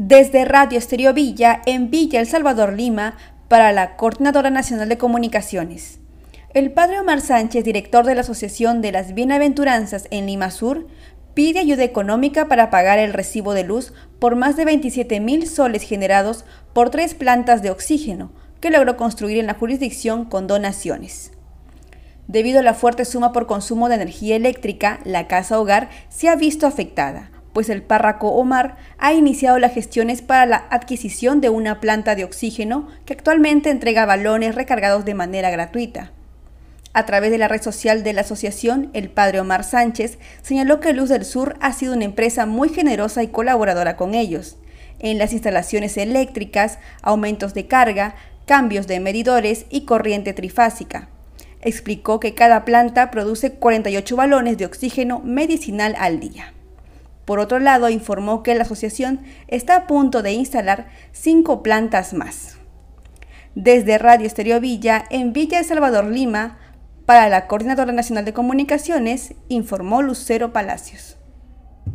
Desde Radio Estéreo Villa, en Villa El Salvador, Lima, para la Coordinadora Nacional de Comunicaciones. El padre Omar Sánchez, director de la Asociación de las Bienaventuranzas en Lima Sur, pide ayuda económica para pagar el recibo de luz por más de 27 mil soles generados por tres plantas de oxígeno que logró construir en la jurisdicción con donaciones. Debido a la fuerte suma por consumo de energía eléctrica, la casa hogar se ha visto afectada pues el párraco Omar ha iniciado las gestiones para la adquisición de una planta de oxígeno que actualmente entrega balones recargados de manera gratuita. A través de la red social de la asociación, el padre Omar Sánchez señaló que Luz del Sur ha sido una empresa muy generosa y colaboradora con ellos, en las instalaciones eléctricas, aumentos de carga, cambios de medidores y corriente trifásica. Explicó que cada planta produce 48 balones de oxígeno medicinal al día. Por otro lado, informó que la asociación está a punto de instalar cinco plantas más. Desde Radio Estéreo Villa, en Villa de Salvador, Lima, para la Coordinadora Nacional de Comunicaciones, informó Lucero Palacios.